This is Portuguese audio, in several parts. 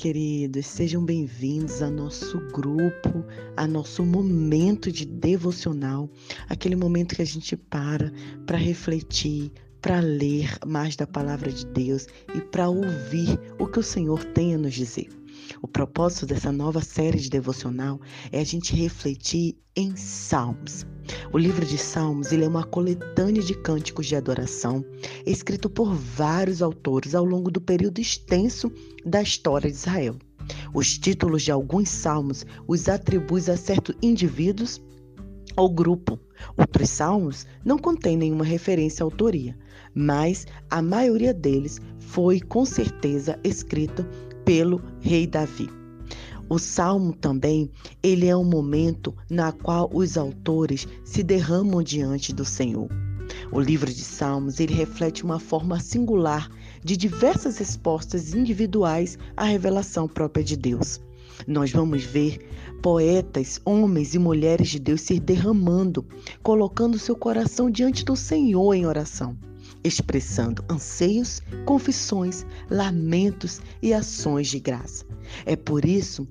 queridos, sejam bem-vindos a nosso grupo, a nosso momento de devocional, aquele momento que a gente para para refletir, para ler mais da palavra de Deus e para ouvir o que o Senhor tem a nos dizer. O propósito dessa nova série de devocional é a gente refletir em Salmos. O livro de Salmos ele é uma coletânea de cânticos de adoração, escrito por vários autores ao longo do período extenso da história de Israel. Os títulos de alguns salmos os atribuem a certos indivíduos ou grupo. Outros salmos não contêm nenhuma referência à autoria, mas a maioria deles foi com certeza escrita pelo rei Davi. O salmo também, ele é um momento na qual os autores se derramam diante do Senhor. O livro de Salmos, ele reflete uma forma singular de diversas respostas individuais à revelação própria de Deus. Nós vamos ver poetas, homens e mulheres de Deus se derramando, colocando seu coração diante do Senhor em oração expressando anseios, confissões, lamentos e ações de graça. É por isso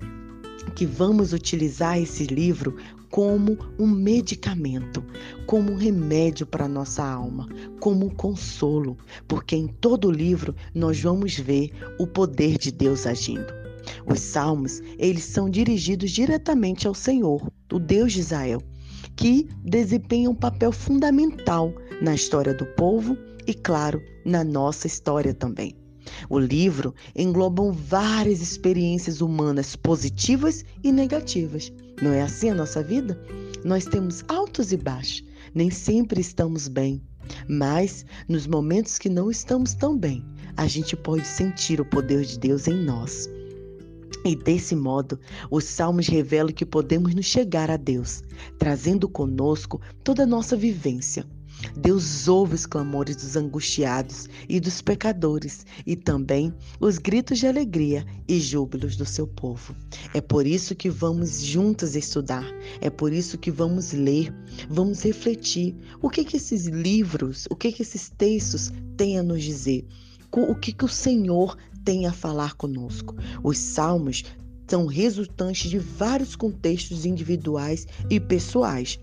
que vamos utilizar esse livro como um medicamento, como um remédio para nossa alma, como um consolo, porque em todo o livro nós vamos ver o poder de Deus agindo. Os salmos, eles são dirigidos diretamente ao Senhor, o Deus de Israel, que desempenha um papel fundamental na história do povo e, claro, na nossa história também. O livro engloba várias experiências humanas positivas e negativas. Não é assim a nossa vida? Nós temos altos e baixos, nem sempre estamos bem, mas nos momentos que não estamos tão bem, a gente pode sentir o poder de Deus em nós. E desse modo, os salmos revelam que podemos nos chegar a Deus, trazendo conosco toda a nossa vivência Deus ouve os clamores dos angustiados e dos pecadores e também os gritos de alegria e júbilos do seu povo. É por isso que vamos juntos estudar, é por isso que vamos ler, vamos refletir o que, que esses livros, o que, que esses textos têm a nos dizer, o que, que o Senhor tem a falar conosco. Os salmos são resultantes de vários contextos individuais e pessoais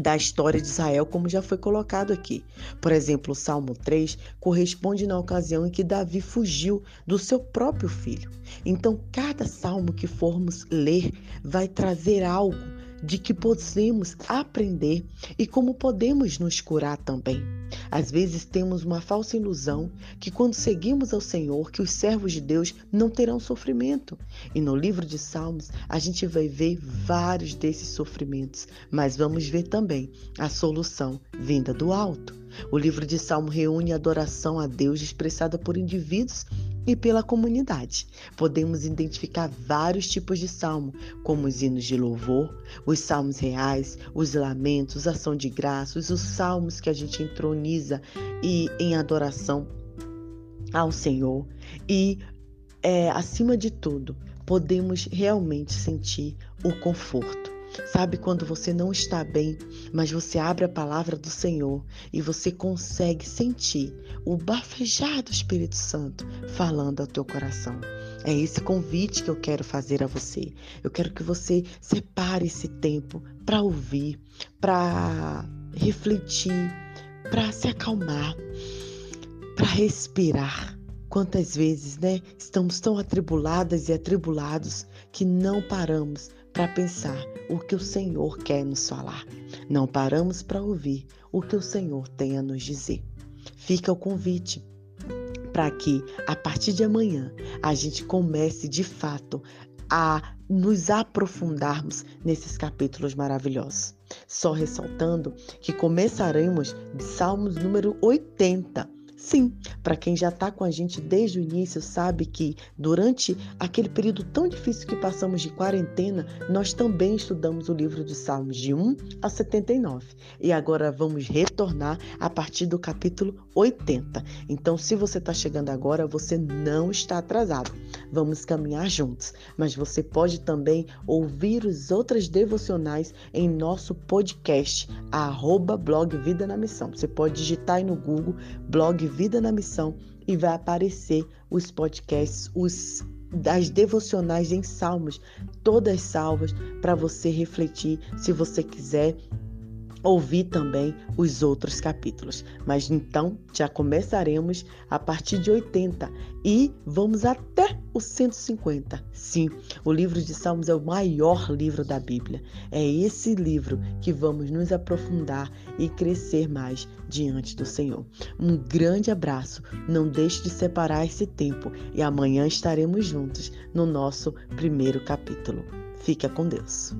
da história de Israel, como já foi colocado aqui. Por exemplo, o Salmo 3 corresponde na ocasião em que Davi fugiu do seu próprio filho. Então, cada salmo que formos ler vai trazer algo de que podemos aprender e como podemos nos curar também. Às vezes temos uma falsa ilusão que quando seguimos ao Senhor, que os servos de Deus não terão sofrimento. E no livro de Salmos, a gente vai ver vários desses sofrimentos, mas vamos ver também a solução vinda do alto. O livro de Salmo reúne a adoração a Deus expressada por indivíduos e pela comunidade. Podemos identificar vários tipos de salmo, como os hinos de louvor, os salmos reais, os lamentos, ação de graças, os salmos que a gente entroniza e em adoração ao Senhor. E, é, acima de tudo, podemos realmente sentir o conforto Sabe quando você não está bem, mas você abre a palavra do Senhor e você consegue sentir o bafejar do Espírito Santo falando ao teu coração. É esse convite que eu quero fazer a você. Eu quero que você separe esse tempo para ouvir, para refletir, para se acalmar, para respirar. Quantas vezes, né, estamos tão atribuladas e atribulados que não paramos para pensar o que o Senhor quer nos falar. Não paramos para ouvir o que o Senhor tem a nos dizer. Fica o convite para que a partir de amanhã a gente comece de fato a nos aprofundarmos nesses capítulos maravilhosos. Só ressaltando que começaremos de Salmos número 80 Sim, para quem já está com a gente desde o início, sabe que durante aquele período tão difícil que passamos de quarentena, nós também estudamos o livro de Salmos de 1 a 79. E agora vamos retornar a partir do capítulo 80. Então, se você está chegando agora, você não está atrasado. Vamos caminhar juntos. Mas você pode também ouvir as outras devocionais em nosso podcast, arroba blog Vida na Missão. Você pode digitar aí no Google blog Vida na Missão e vai aparecer os podcasts, os das devocionais em Salmos, todas salvas para você refletir, se você quiser ouvir também os outros capítulos. Mas então já começaremos a partir de 80 e vamos até o 150. Sim, o livro de Salmos é o maior livro da Bíblia. É esse livro que vamos nos aprofundar e crescer mais diante do Senhor. Um grande abraço. Não deixe de separar esse tempo e amanhã estaremos juntos no nosso primeiro capítulo. Fica com Deus.